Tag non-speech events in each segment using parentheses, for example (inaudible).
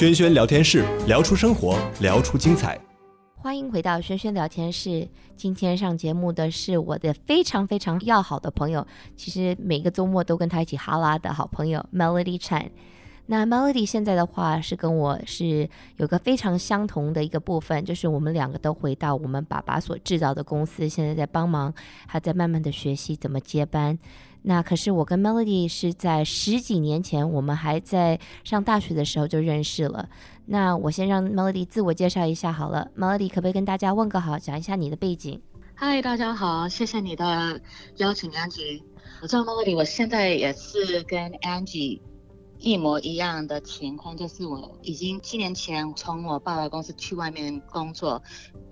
轩轩聊天室，聊出生活，聊出精彩。欢迎回到轩轩聊天室。今天上节目的是我的非常非常要好的朋友，其实每个周末都跟他一起哈拉的好朋友 Melody Chan。那 Melody 现在的话是跟我是有个非常相同的一个部分，就是我们两个都回到我们爸爸所制造的公司，现在在帮忙，还在慢慢的学习怎么接班。那可是我跟 Melody 是在十几年前，我们还在上大学的时候就认识了。那我先让 Melody 自我介绍一下好了，Melody 可不可以跟大家问个好，讲一下你的背景？嗨，大家好，谢谢你的邀请，Angie。我叫 Melody，我现在也是跟 Angie 一模一样的情况，就是我已经七年前从我爸爸公司去外面工作，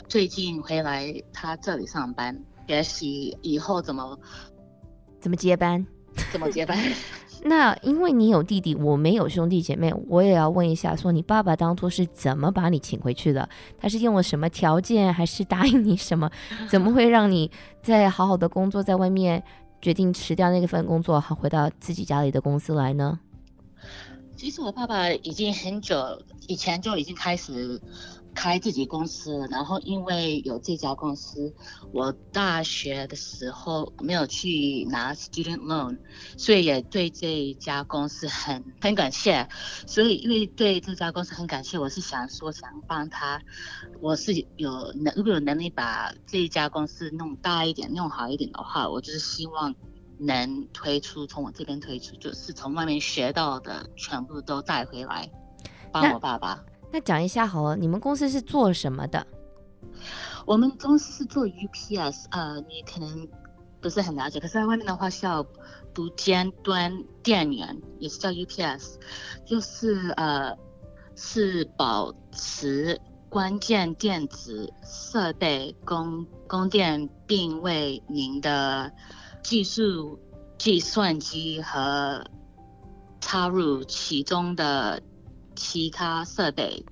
最近回来他这里上班，学习以后怎么。怎么接班？怎么接班？那因为你有弟弟，我没有兄弟姐妹，我也要问一下，说你爸爸当初是怎么把你请回去的？他是用了什么条件，还是答应你什么？怎么会让你在好好的工作，在外面决定辞掉那个份工作，好回到自己家里的公司来呢？其实我爸爸已经很久以前就已经开始。开自己公司了，然后因为有这家公司，我大学的时候没有去拿 student loan，所以也对这家公司很很感谢。所以因为对这家公司很感谢，我是想说想帮他，我是有能如果有能力把这一家公司弄大一点、弄好一点的话，我就是希望能推出从我这边推出，就是从外面学到的全部都带回来，帮我爸爸。那讲一下好了，你们公司是做什么的？我们公司是做 UPS，呃，你可能不是很了解，可是在外面的话是要读尖端电源，也是叫 UPS，就是呃是保持关键电子设备供供电，并为您的技术计算机和插入其中的。其他设备，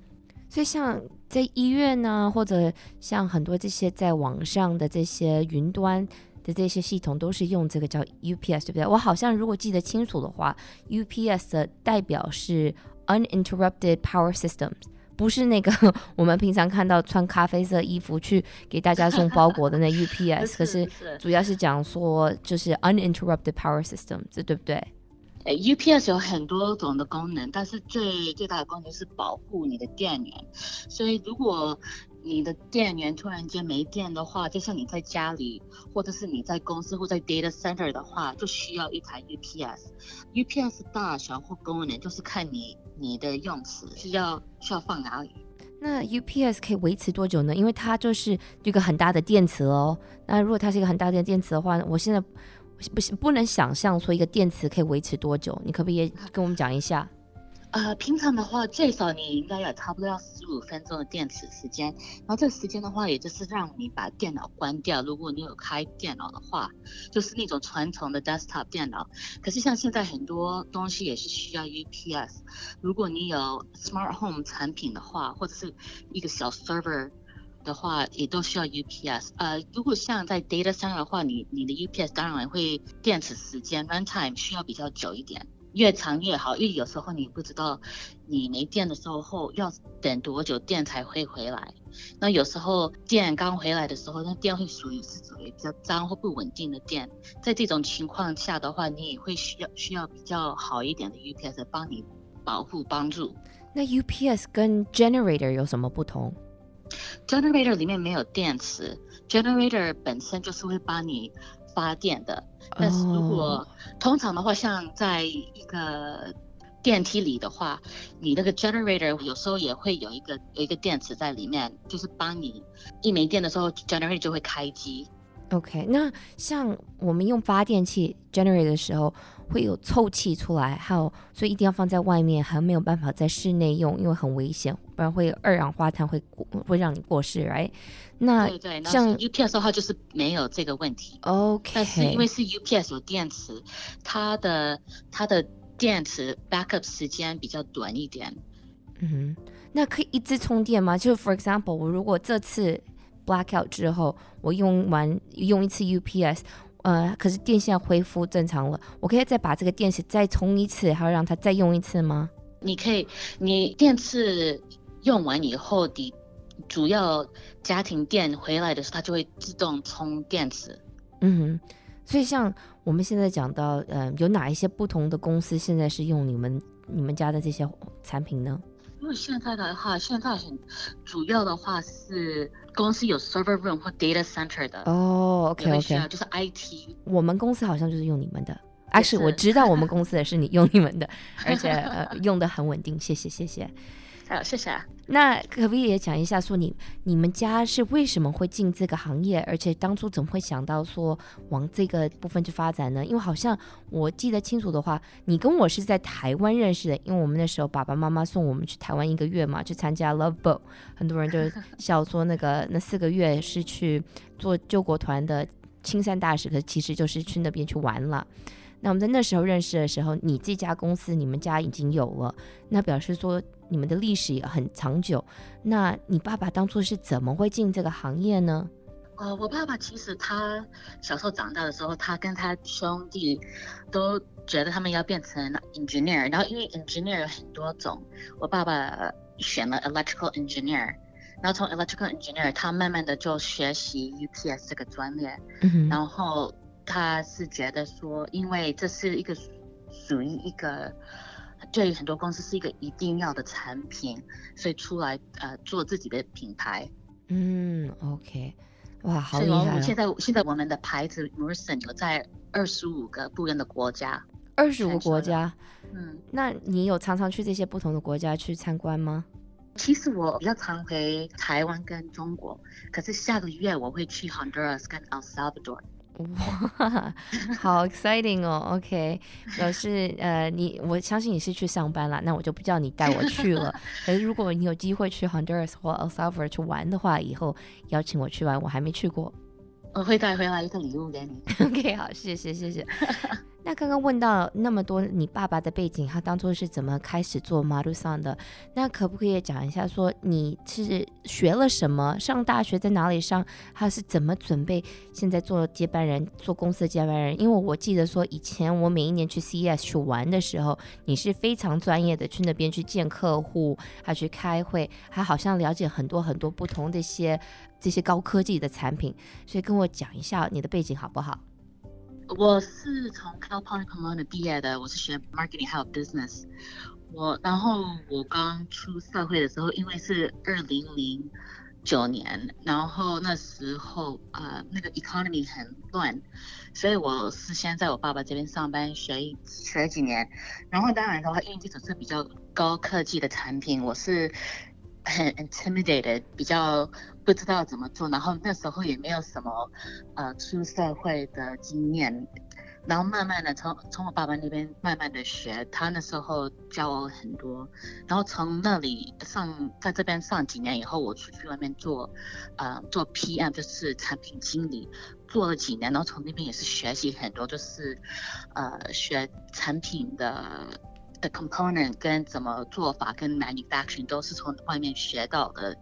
所以像在医院呢、或者像很多这些在网上的这些云端的这些系统，都是用这个叫 UPS，对不对？我好像如果记得清楚的话，UPS 的代表是 Uninterrupted Power Systems，不是那个 (laughs) 我们平常看到穿咖啡色衣服去给大家送包裹的那 (laughs) UPS，可是主要是讲说就是 Uninterrupted Power Systems，这对不对？UPS 有很多种的功能，但是最最大的功能是保护你的电源。所以如果你的电源突然间没电的话，就像你在家里，或者是你在公司或在 data center 的话，就需要一台 UPS。UPS 大小或功能就是看你你的用词需要需要放哪里。那 UPS 可以维持多久呢？因为它就是一个很大的电池哦。那如果它是一个很大的电池的话，我现在。不行，不能想象说一个电池可以维持多久，你可不可以跟我们讲一下？呃，平常的话，最少你应该有差不多要十五分钟的电池时间。然后这时间的话，也就是让你把电脑关掉。如果你有开电脑的话，就是那种传统的 desktop 电脑。可是像现在很多东西也是需要 UPS。如果你有 smart home 产品的话，或者是一个小 server。的话也都需要 UPS，呃，如果像在 data 上的话，你你的 UPS 当然会电池时间 runtime 需要比较久一点，越长越好，因为有时候你不知道你没电的时候后要等多久电才会回来。那有时候电刚回来的时候，那电会属于是属于比较脏或不稳定的电，在这种情况下的话，你也会需要需要比较好一点的 UPS 帮你保护帮助。那 UPS 跟 generator 有什么不同？Generator 里面没有电池，Generator 本身就是会帮你发电的。但是如果、oh. 通常的话，像在一个电梯里的话，你那个 Generator 有时候也会有一个有一个电池在里面，就是帮你一没电的时候，Generator 就会开机。OK，那像我们用发电器 Generator 的时候。会有臭气出来，还有所以一定要放在外面，还没有办法在室内用，因为很危险，不然会二氧化碳会会让你过世，right？那对对，像 UPS 的话就是没有这个问题，OK。但是因为是 UPS 有电池，它的它的电池 backup 时间比较短一点。嗯哼，那可以一直充电吗？就 for example，我如果这次 blackout 之后，我用完用一次 UPS。呃，可是电线恢复正常了，我可以再把这个电池再充一次，还要让它再用一次吗？你可以，你电池用完以后，你主要家庭电回来的时候，它就会自动充电池。嗯，所以像我们现在讲到，呃，有哪一些不同的公司现在是用你们你们家的这些产品呢？因为现在的话，现在很主要的话是公司有 server room 或 data center 的。哦，OK OK，就是 IT。我们公司好像就是用你们的。啊，是我知道我们 (laughs) 公司的是你用你们的，(laughs) 而且呃用的很稳定，谢谢谢谢。好，谢谢。那可不可以也讲一下，说你你们家是为什么会进这个行业，而且当初怎么会想到说往这个部分去发展呢？因为好像我记得清楚的话，你跟我是在台湾认识的，因为我们那时候爸爸妈妈送我们去台湾一个月嘛，去参加 Love Boat，很多人就 (laughs) 笑说那个那四个月是去做救国团的青山大使，可其实就是去那边去玩了。那我们在那时候认识的时候，你这家公司你们家已经有了，那表示说你们的历史也很长久。那你爸爸当初是怎么会进这个行业呢？呃，我爸爸其实他小时候长大的时候，他跟他兄弟都觉得他们要变成 engineer，然后因为 engineer 有很多种，我爸爸选了 electrical engineer，然后从 electrical engineer 他慢慢的就学习 UPS 这个专业，嗯，然后。他是觉得说，因为这是一个属于一个对于很多公司是一个一定要的产品，所以出来呃做自己的品牌。嗯，OK，哇，好厉害！现在现在我们的牌子 Merson 有在二十五个不一样的国家。二十五个国家，嗯，那你有常常去这些不同的国家去参观吗？其实我比较常回台湾跟中国，可是下个月我会去 Honduras 跟 El Salvador。哇，(laughs) 好 exciting 哦！OK，表示呃，你我相信你是去上班了，那我就不叫你带我去了。可是如果你有机会去 Honduras 或 El Salvador 去玩的话，以后邀请我去玩，我还没去过，我会带回来一个礼物给你。(laughs) OK，好，谢谢，谢谢。(laughs) 那刚刚问到那么多你爸爸的背景，他当初是怎么开始做 Marusan 的？那可不可以讲一下，说你是学了什么？上大学在哪里上？他是怎么准备现在做接班人，做公司的接班人？因为我记得说以前我每一年去 CES 去玩的时候，你是非常专业的去那边去见客户，还去开会，还好像了解很多很多不同的一些这些高科技的产品。所以跟我讲一下你的背景好不好？我是从 Cal Poly Pomona 毕业的，我是学 marketing 还有 business。我然后我刚出社会的时候，因为是二零零九年，然后那时候呃那个 economy 很乱，所以我是先在我爸爸这边上班学一学几年。然后当然的话，因为这种是比较高科技的产品，我是很 intimidated，比较。不知道怎么做，然后那时候也没有什么，呃，出社会的经验，然后慢慢的从从我爸爸那边慢慢的学，他那时候教我很多，然后从那里上在这边上几年以后，我出去外面做，呃，做 PM 就是产品经理，做了几年，然后从那边也是学习很多，就是，呃，学产品的的 component 跟怎么做法跟 manufacturing 都是从外面学到的。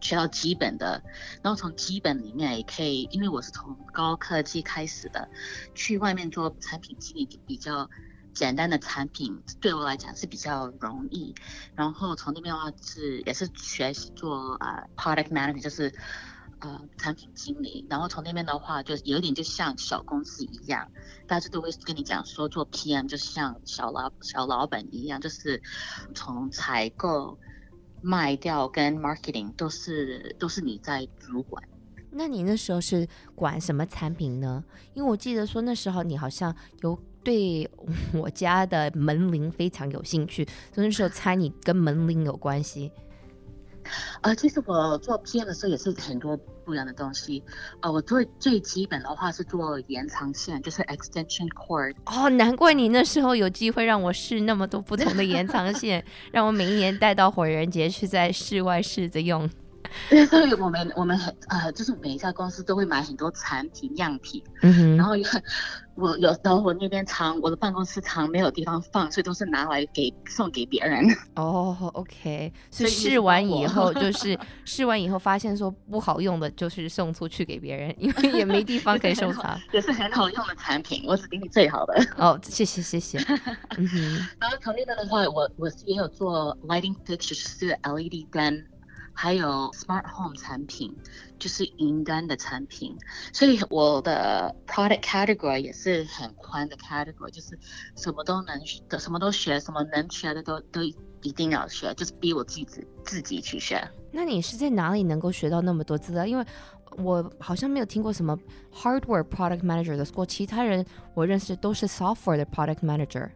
学到基本的，然后从基本里面也可以，因为我是从高科技开始的，去外面做产品经理比较简单的产品，对我来讲是比较容易。然后从那边的话是也是学习做呃 product management，就是呃产品经理。然后从那边的话就有点就像小公司一样，大家都会跟你讲说做 PM 就像小老小老板一样，就是从采购。卖掉跟 marketing 都是都是你在主管。那你那时候是管什么产品呢？因为我记得说那时候你好像有对我家的门铃非常有兴趣，所以那时候猜你跟门铃有关系。呃，其实我做 PM 的时候也是很多不一样的东西。呃，我最最基本的话是做延长线，就是 extension cord。哦，难怪你那时候有机会让我试那么多不同的延长线，(laughs) 让我每一年带到火人节去在室外试着用。(laughs) 所以我们我们很呃，就是每一家公司都会买很多产品样品，嗯哼，然后我有时候我那边常我的办公室常没有地方放，所以都是拿来给送给别人。(laughs) 哦，OK，所以试完以后 (laughs) 就是试完以后发现说不好用的，就是送出去给别人，因为也没地方可以收藏。也是很好用的产品，我只给你最好的。哦，谢谢谢谢。嗯哼，然后从那边的话，我我是也有做 lighting fixtures 是 LED 灯。还有 smart home 产品，就是云端的产品，所以我的 product category 也是很宽的 category，就是什么都能学，什么都学，什么能学的都都一定要学，就是逼我自己自己去学。那你是在哪里能够学到那么多资料？因为我好像没有听过什么 hardware product manager 的过其他人我认识都是 software 的 product manager。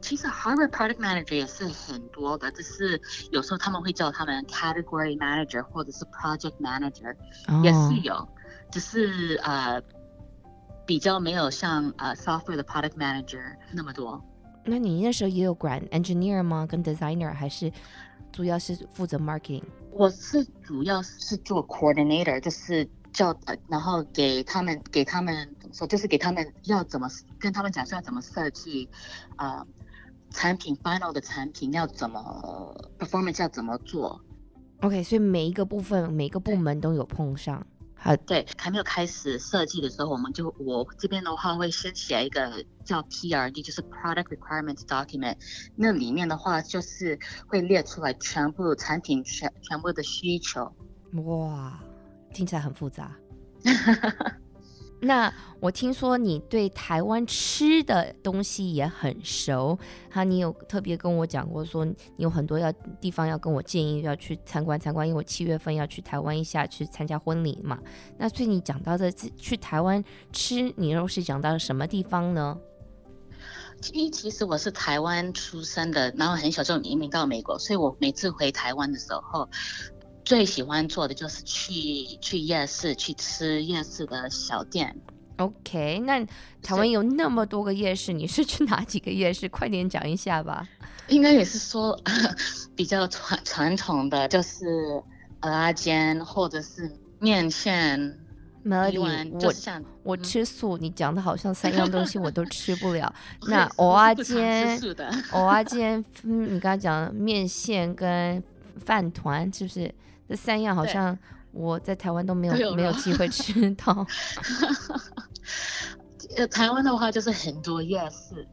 其实 Harvard product manager 也是很多的，只是有时候他们会叫他们 category manager 或者是 project manager，哦，也是有，只是呃比较没有像呃 software 的 product manager 那么多。那你那时候也有管 engineer 吗？跟 designer 还是主要是负责 marketing？我是主要是做 coordinator，就是。叫呃，然后给他们给他们怎么说，就是给他们要怎么跟他们讲说要怎么设计，啊、呃，产品 final 的产品要怎么 performance 要怎么做？OK，所以每一个部分每一个部门都有碰上。好，对，还没有开始设计的时候，我们就我这边的话会先写一个叫 PRD，就是 Product Requirements Document，那里面的话就是会列出来全部产品全全部的需求。哇。听起来很复杂。(laughs) 那我听说你对台湾吃的东西也很熟，哈，你有特别跟我讲过，说你有很多要地方要跟我建议要去参观参观，因为我七月份要去台湾一下去参加婚礼嘛。那所以你讲到的去台湾吃，你又是讲到了什么地方呢？其其实我是台湾出生的，然后很小就移民到美国，所以我每次回台湾的时候。最喜欢做的就是去去夜市，去吃夜市的小店。OK，那台湾有那么多个夜市，你是去哪几个夜市？快点讲一下吧。应该也是说 (laughs) 比较传传统的，就是蚵仔煎或者是面线。Melody，我我吃素，你讲的好像三样东西我都吃不了。(laughs) 那蚵仔煎，(laughs) 蚵仔煎，嗯，你刚刚讲面线跟饭团，是不是？这三样好像我在台湾都没有有没有机会吃到。(laughs) 呃，台湾的话就是很多夜市，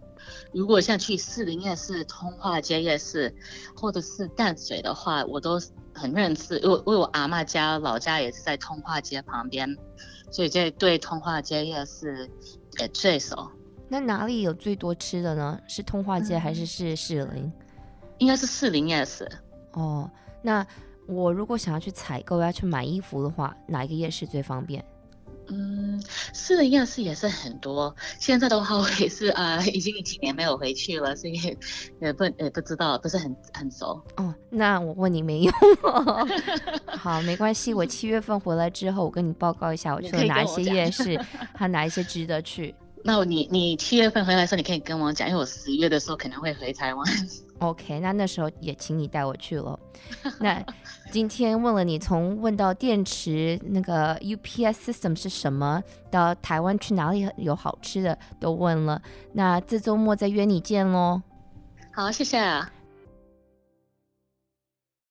如果像去士林夜市、通化街夜市，或者是淡水的话，我都很认识。因为我阿妈家老家也是在通化街旁边，所以这对通化街夜市也最熟。那哪里有最多吃的呢？是通化街还是是士林？嗯，应该是士林夜市。哦，那。我如果想要去采购，要去买衣服的话，哪一个夜市最方便？嗯，是的，夜市也是很多。现在的话，我也是啊、呃，已经几年没有回去了，所以也不也不知道，不是很很熟。哦，那我问你没用。(laughs) 好，没关系，我七月份回来之后，我跟你报告一下，我去了哪一些夜市，还哪一些值得去。那你你七月份回来的时候，你可以跟我讲，因为我十月的时候可能会回台湾。OK，那那时候也请你带我去了。那今天问了你，从问到电池那个 UPS system 是什么，到台湾去哪里有好吃的都问了。那这周末再约你见喽。好，谢谢啊。